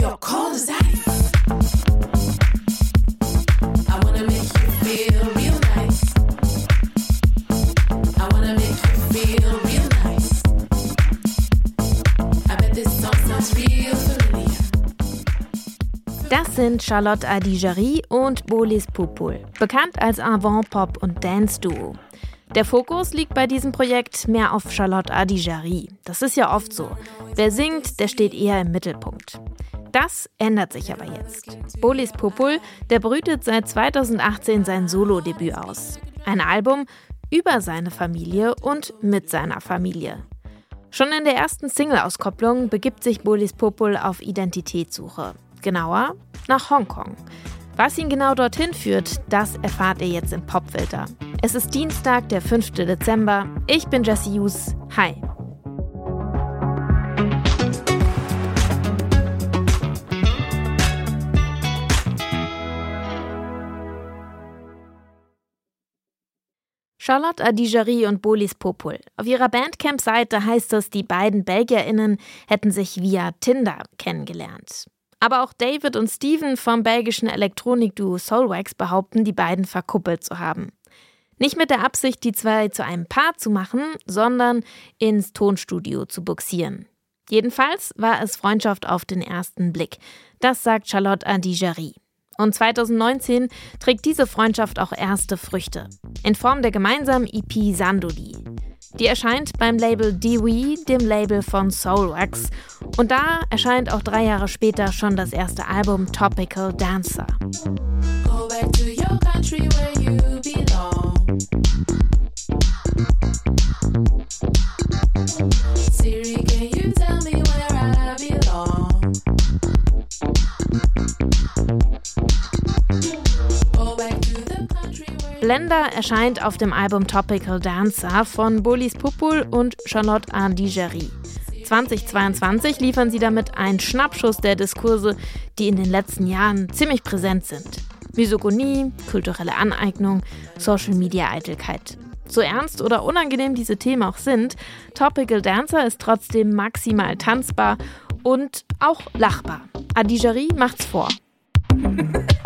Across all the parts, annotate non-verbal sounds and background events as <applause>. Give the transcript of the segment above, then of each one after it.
Your call is ice. I wanna make you feel real nice. I wanna make you feel real nice. I bet this song sounds real familiar. Das sind Charlotte Adigéry und Bolis Pupul, bekannt als Avant-Pop- und Dance-Duo. Der Fokus liegt bei diesem Projekt mehr auf Charlotte Adigéry. Das ist ja oft so. Wer singt, der steht eher im Mittelpunkt. Das ändert sich aber jetzt. Bolis Popul, der brütet seit 2018 sein Solo-Debüt aus. Ein Album über seine Familie und mit seiner Familie. Schon in der ersten Single-Auskopplung begibt sich Bolis Popul auf Identitätssuche. Genauer nach Hongkong. Was ihn genau dorthin führt, das erfahrt ihr jetzt im Popfilter. Es ist Dienstag, der 5. Dezember. Ich bin Jesse Hughes. Hi. Charlotte Adigéry und Bolis Popul. Auf ihrer Bandcamp-Seite heißt es, die beiden BelgierInnen hätten sich via Tinder kennengelernt. Aber auch David und Steven vom belgischen Elektronikduo Soulwax behaupten, die beiden verkuppelt zu haben. Nicht mit der Absicht, die zwei zu einem Paar zu machen, sondern ins Tonstudio zu buxieren. Jedenfalls war es Freundschaft auf den ersten Blick. Das sagt Charlotte Adigéry. Und 2019 trägt diese Freundschaft auch erste Früchte. In Form der gemeinsamen EP Sandoli. Die erscheint beim Label Dewey, dem Label von Soulwax. Und da erscheint auch drei Jahre später schon das erste Album Topical Dancer. Go back to your country where Blender erscheint auf dem Album Topical Dancer von Bolis Pupul und Charlotte Adigéry. 2022 liefern sie damit einen Schnappschuss der Diskurse, die in den letzten Jahren ziemlich präsent sind. Misogonie, kulturelle Aneignung, Social-Media-Eitelkeit. So ernst oder unangenehm diese Themen auch sind, Topical Dancer ist trotzdem maximal tanzbar und auch lachbar. Adigéry macht's vor. <laughs>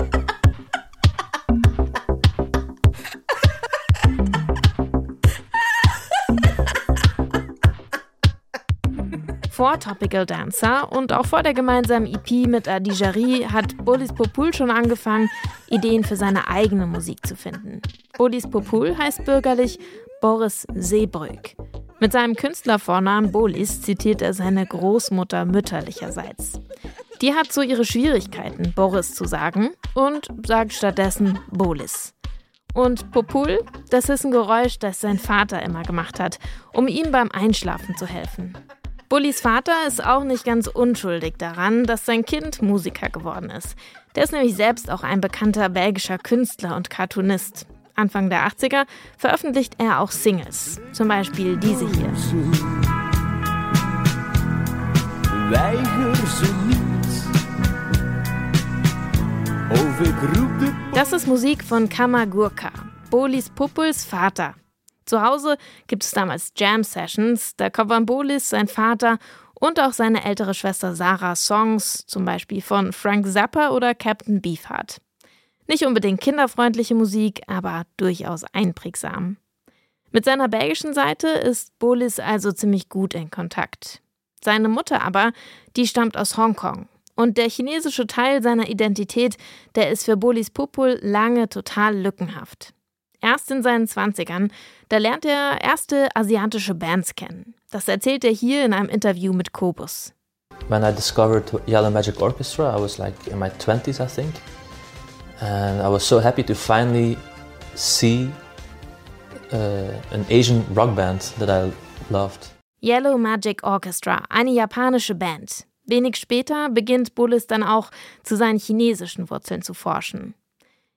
Vor Topical Dancer und auch vor der gemeinsamen EP mit Adigéry hat Bolis Popul schon angefangen, Ideen für seine eigene Musik zu finden. Bolis Popul heißt bürgerlich Boris Seebrück. Mit seinem Künstlervornamen Bolis zitiert er seine Großmutter mütterlicherseits. Die hat so ihre Schwierigkeiten, Boris zu sagen und sagt stattdessen Bolis. Und Popul, das ist ein Geräusch, das sein Vater immer gemacht hat, um ihm beim Einschlafen zu helfen. Bullis Vater ist auch nicht ganz unschuldig daran, dass sein Kind Musiker geworden ist. Der ist nämlich selbst auch ein bekannter belgischer Künstler und Cartoonist. Anfang der 80er veröffentlicht er auch Singles, zum Beispiel diese hier. Das ist Musik von Kamagurka, Bolis Pupuls Vater. Zu Hause gibt es damals Jam-Sessions, da covern Bolis, sein Vater und auch seine ältere Schwester Sarah Songs, zum Beispiel von Frank Zappa oder Captain Beefheart. Nicht unbedingt kinderfreundliche Musik, aber durchaus einprägsam. Mit seiner belgischen Seite ist Bolis also ziemlich gut in Kontakt. Seine Mutter aber, die stammt aus Hongkong. Und der chinesische Teil seiner Identität, der ist für Bolis Pupul lange total lückenhaft. Erst in seinen 20ern, da lernt er erste asiatische Bands kennen. Das erzählt er hier in einem Interview mit Kobus. When I discovered Yellow Magic Orchestra, I was like in my 20s, I think. And I was so happy to finally see uh, an Asian rock band that I loved. Yellow Magic Orchestra, eine japanische Band. Wenig später beginnt Bullis dann auch zu seinen chinesischen Wurzeln zu forschen.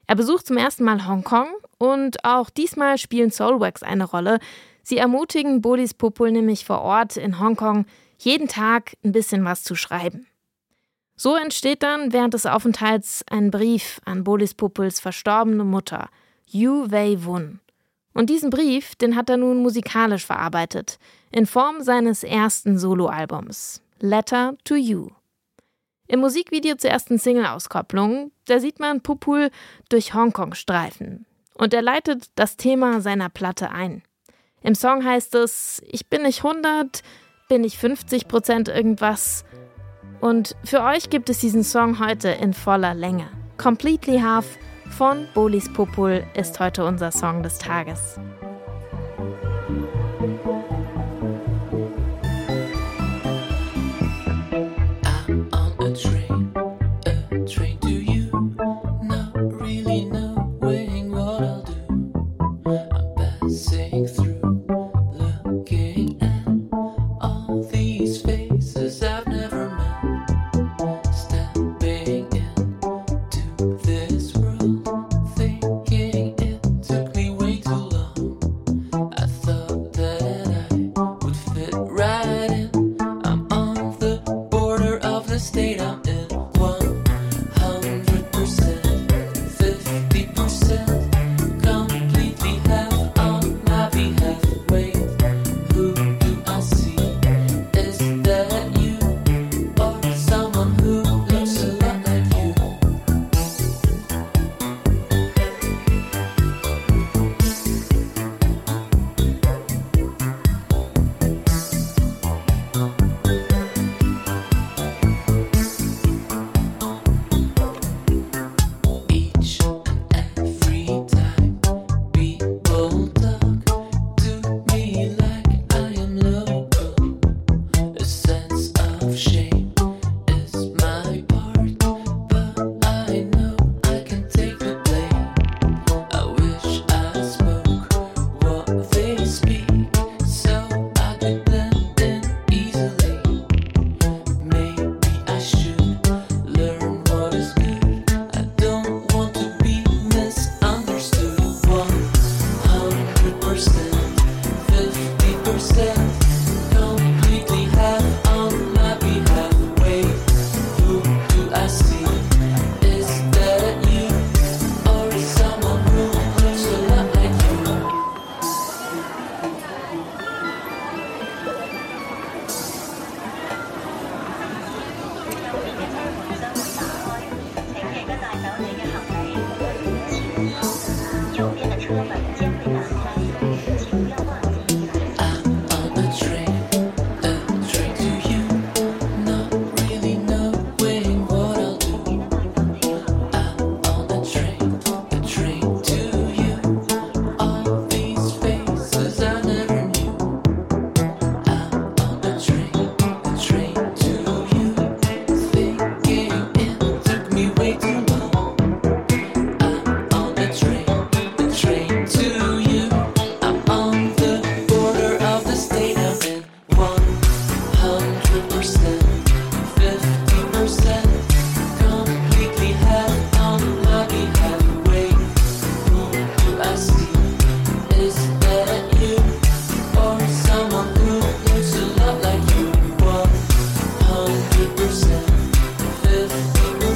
Er besucht zum ersten Mal Hongkong und auch diesmal spielen Soulwax eine Rolle. Sie ermutigen Bolis Popul nämlich vor Ort in Hongkong, jeden Tag ein bisschen was zu schreiben. So entsteht dann während des Aufenthalts ein Brief an Bolis Populs verstorbene Mutter, Yu Wei Wun. Und diesen Brief, den hat er nun musikalisch verarbeitet, in Form seines ersten Soloalbums, Letter to You. Im Musikvideo zur ersten Single-Auskopplung, da sieht man Pupul durch Hongkong streifen. Und er leitet das Thema seiner Platte ein. Im Song heißt es, ich bin nicht 100, bin ich 50 Prozent irgendwas. Und für euch gibt es diesen Song heute in voller Länge. Completely Half von Bolis Popul ist heute unser Song des Tages. Stayed state I'm in.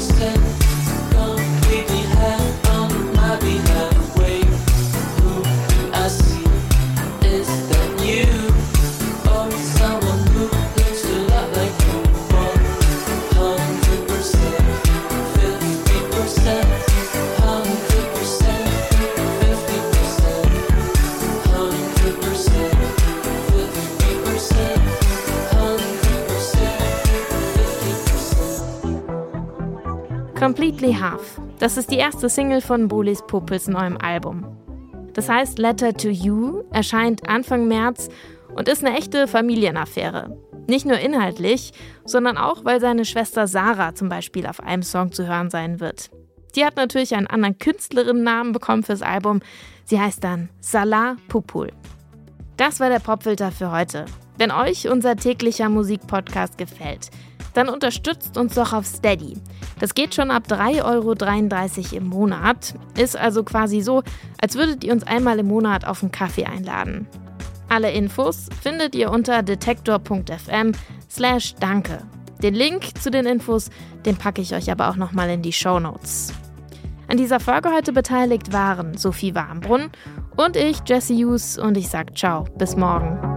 understand Completely Half. Das ist die erste Single von Bolis Puppels neuem Album. Das heißt Letter to You, erscheint Anfang März und ist eine echte Familienaffäre. Nicht nur inhaltlich, sondern auch, weil seine Schwester Sarah zum Beispiel auf einem Song zu hören sein wird. Die hat natürlich einen anderen Künstlerinnennamen bekommen fürs Album. Sie heißt dann Salah Pupul. Das war der Popfilter für heute. Wenn euch unser täglicher Musikpodcast gefällt, dann unterstützt uns doch auf Steady. Das geht schon ab 3,33 Euro im Monat. Ist also quasi so, als würdet ihr uns einmal im Monat auf einen Kaffee einladen. Alle Infos findet ihr unter detektor.fm slash danke. Den Link zu den Infos, den packe ich euch aber auch nochmal in die Show Notes. An dieser Folge heute beteiligt waren Sophie Warmbrunn und ich, Jesse Hughes, und ich sage ciao, bis morgen.